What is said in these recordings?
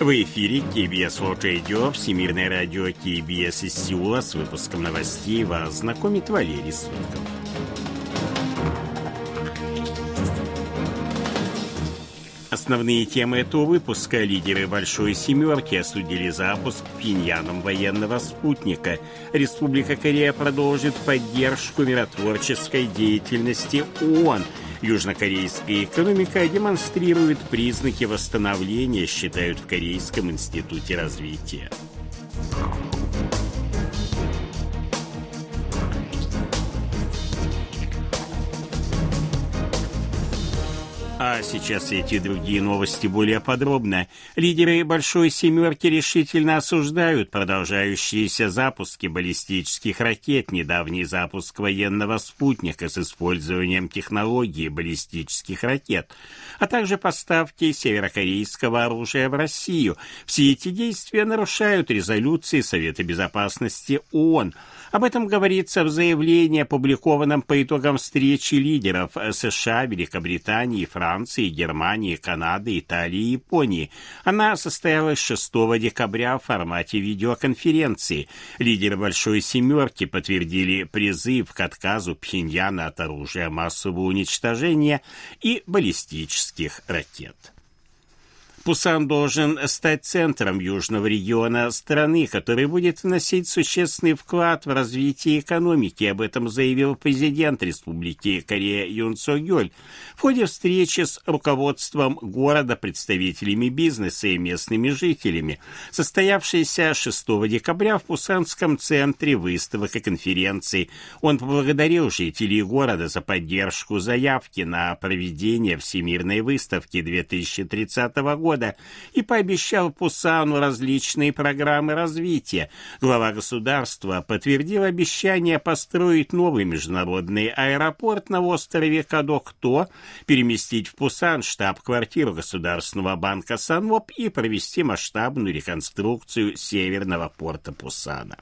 В эфире KBS World Radio, Всемирное радио KBS из Сеула с выпуском новостей вас знакомит Валерий Сутков. Основные темы этого выпуска лидеры Большой Семерки осудили запуск Пиньяном военного спутника. Республика Корея продолжит поддержку миротворческой деятельности ООН – Южнокорейская экономика демонстрирует признаки восстановления, считают в Корейском институте развития. Сейчас эти другие новости более подробно. Лидеры «Большой семерки» решительно осуждают продолжающиеся запуски баллистических ракет, недавний запуск военного спутника с использованием технологии баллистических ракет, а также поставки северокорейского оружия в Россию. Все эти действия нарушают резолюции Совета Безопасности ООН – об этом говорится в заявлении, опубликованном по итогам встречи лидеров США, Великобритании, Франции, Германии, Канады, Италии и Японии. Она состоялась 6 декабря в формате видеоконференции. Лидеры Большой Семерки подтвердили призыв к отказу Пхеньяна от оружия массового уничтожения и баллистических ракет. Пусан должен стать центром южного региона страны, который будет вносить существенный вклад в развитие экономики. Об этом заявил президент Республики Корея Юн Со Гёль в ходе встречи с руководством города, представителями бизнеса и местными жителями, состоявшейся 6 декабря в Пусанском центре выставок и конференций. Он поблагодарил жителей города за поддержку заявки на проведение Всемирной выставки 2030 года года и пообещал Пусану различные программы развития. Глава государства подтвердил обещание построить новый международный аэропорт на острове Кадокто, переместить в Пусан штаб-квартиру Государственного банка Санвоп и провести масштабную реконструкцию северного порта Пусана.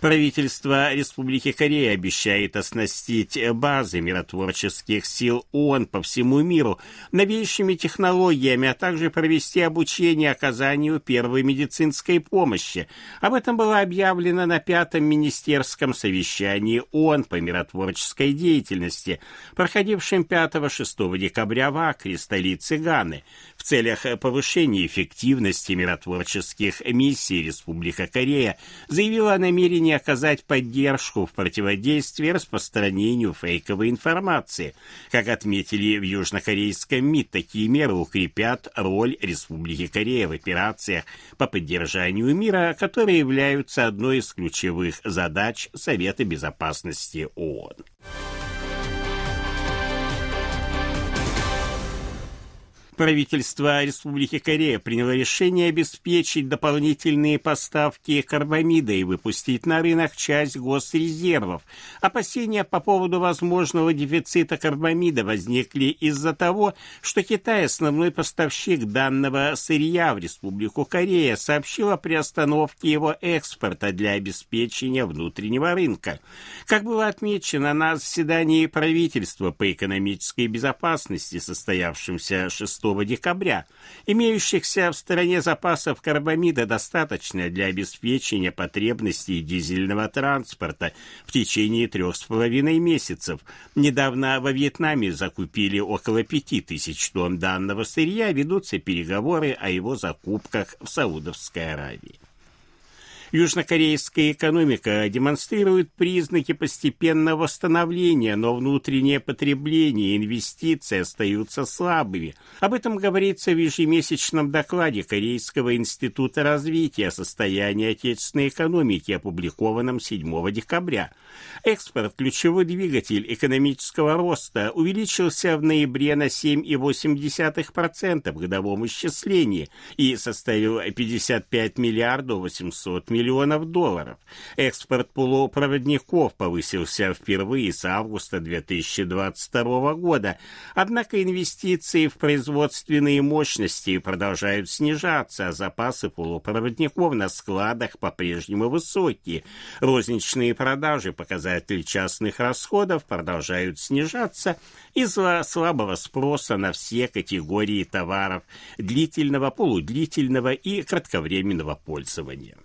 Правительство Республики Корея обещает оснастить базы миротворческих сил ООН по всему миру новейшими технологиями, а также провести обучение оказанию первой медицинской помощи. Об этом было объявлено на пятом министерском совещании ООН по миротворческой деятельности, проходившем 5-6 декабря в Акре, столице Ганы. В целях повышения эффективности миротворческих миссий Республика Корея заявила о намерении намерение оказать поддержку в противодействии распространению фейковой информации. Как отметили в южнокорейском МИД, такие меры укрепят роль Республики Корея в операциях по поддержанию мира, которые являются одной из ключевых задач Совета безопасности ООН. Правительство Республики Корея приняло решение обеспечить дополнительные поставки карбамида и выпустить на рынок часть госрезервов. Опасения по поводу возможного дефицита карбамида возникли из-за того, что Китай, основной поставщик данного сырья в Республику Корея, сообщил о приостановке его экспорта для обеспечения внутреннего рынка. Как было отмечено на заседании правительства по экономической безопасности, состоявшемся 6 декабря. Имеющихся в стране запасов карбамида достаточно для обеспечения потребностей дизельного транспорта в течение трех с половиной месяцев. Недавно во Вьетнаме закупили около пяти тысяч тонн данного сырья, ведутся переговоры о его закупках в Саудовской Аравии. Южнокорейская экономика демонстрирует признаки постепенного восстановления, но внутреннее потребление и инвестиции остаются слабыми. Об этом говорится в ежемесячном докладе Корейского института развития о состоянии отечественной экономики, опубликованном 7 декабря. Экспорт, ключевой двигатель экономического роста, увеличился в ноябре на 7,8% в годовом исчислении и составил 55 миллиардов 800 миллионов миллионов долларов. Экспорт полупроводников повысился впервые с августа 2022 года, однако инвестиции в производственные мощности продолжают снижаться, а запасы полупроводников на складах по-прежнему высокие. Розничные продажи, показатель частных расходов, продолжают снижаться из-за слабого спроса на все категории товаров длительного, полудлительного и кратковременного пользования.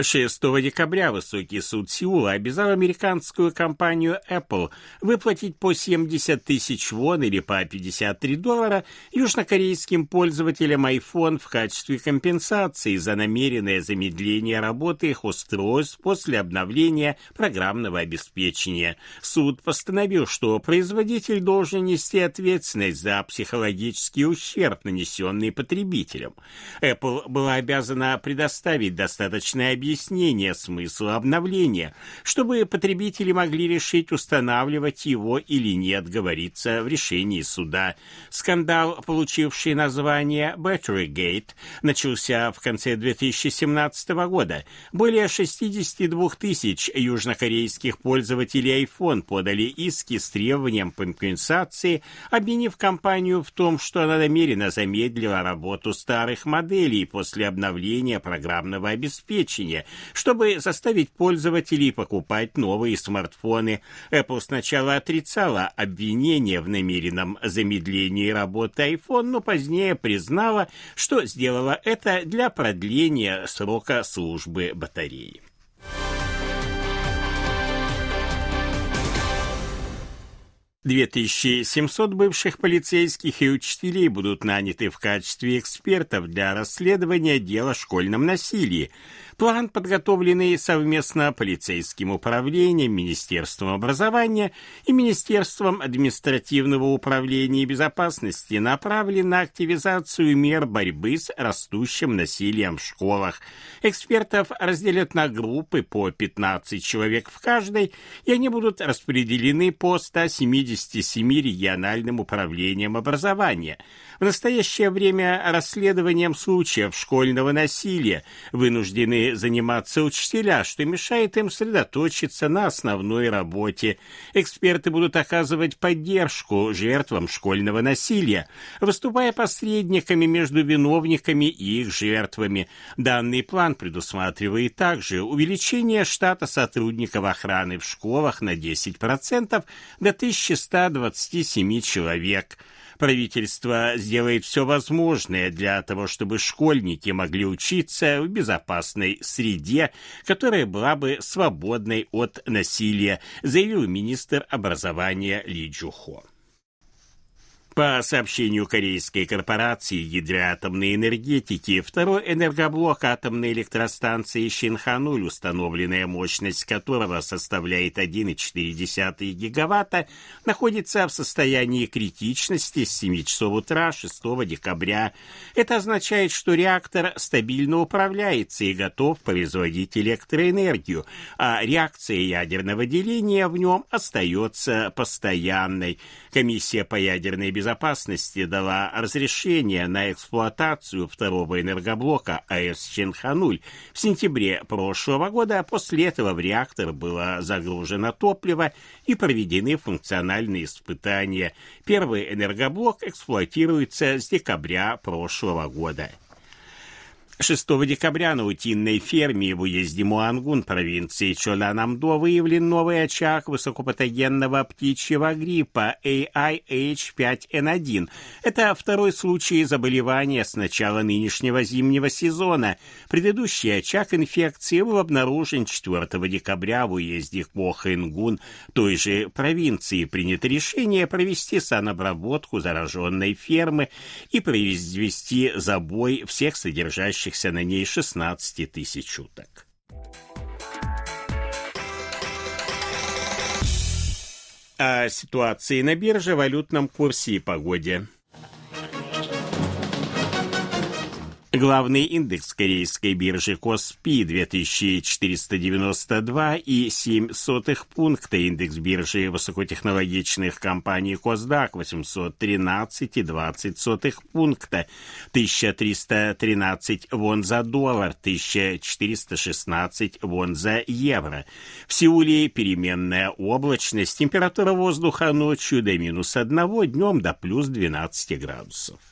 6 декабря высокий суд Сеула обязал американскую компанию Apple выплатить по 70 тысяч вон или по 53 доллара южнокорейским пользователям iPhone в качестве компенсации за намеренное замедление работы их устройств после обновления программного обеспечения. Суд постановил, что производитель должен нести ответственность за психологический ущерб, нанесенный потребителям. Apple была обязана предоставить достаточное объяснение смысла обновления, чтобы потребители могли решить, устанавливать его или нет, говорится в решении суда. Скандал, получивший название Batterygate, начался в конце 2017 года. Более 62 тысяч южнокорейских пользователей iPhone подали иски с требованием компенсации, обвинив компанию в том, что она намеренно замедлила работу старых моделей после обновления программного обеспечения оборудование, чтобы заставить пользователей покупать новые смартфоны. Apple сначала отрицала обвинение в намеренном замедлении работы iPhone, но позднее признала, что сделала это для продления срока службы батареи. 2700 бывших полицейских и учителей будут наняты в качестве экспертов для расследования дела о школьном насилии. План, подготовленный совместно полицейским управлением, Министерством образования и Министерством административного управления и безопасности, направлен на активизацию мер борьбы с растущим насилием в школах. Экспертов разделят на группы по 15 человек в каждой, и они будут распределены по 177 региональным управлениям образования. В настоящее время расследованием случаев школьного насилия вынуждены заниматься учителя, что мешает им сосредоточиться на основной работе. Эксперты будут оказывать поддержку жертвам школьного насилия, выступая посредниками между виновниками и их жертвами. Данный план предусматривает также увеличение штата сотрудников охраны в школах на 10% до 1127 человек – Правительство сделает все возможное для того, чтобы школьники могли учиться в безопасной среде, которая была бы свободной от насилия, заявил министр образования Ли Джухо. По сообщению корейской корпорации ядроатомной энергетики, второй энергоблок атомной электростанции Шинхануль, установленная мощность которого составляет 1,4 гигаватта, находится в состоянии критичности с 7 часов утра 6 декабря. Это означает, что реактор стабильно управляется и готов производить электроэнергию, а реакция ядерного деления в нем остается постоянной. Комиссия по ядерной безопасности безопасности дала разрешение на эксплуатацию второго энергоблока АЭС Ченхануль в сентябре прошлого года. А после этого в реактор было загружено топливо и проведены функциональные испытания. Первый энергоблок эксплуатируется с декабря прошлого года. 6 декабря на утиной ферме в уезде Муангун провинции Чоланамдо выявлен новый очаг высокопатогенного птичьего гриппа AIH5N1. Это второй случай заболевания с начала нынешнего зимнего сезона. Предыдущий очаг инфекции был обнаружен 4 декабря в уезде Хвохенгун той же провинции. Принято решение провести санобработку зараженной фермы и произвести забой всех содержащих находящихся на ней 16 тысяч уток. О ситуации на бирже, валютном курсе и погоде. Главный индекс корейской биржи Коспи 2492,7 пункта, индекс биржи высокотехнологичных компаний Косдак 813,20 пункта, 1313 вон за доллар, 1416 вон за евро. В Сеуле переменная облачность, температура воздуха ночью до минус 1, днем до плюс 12 градусов.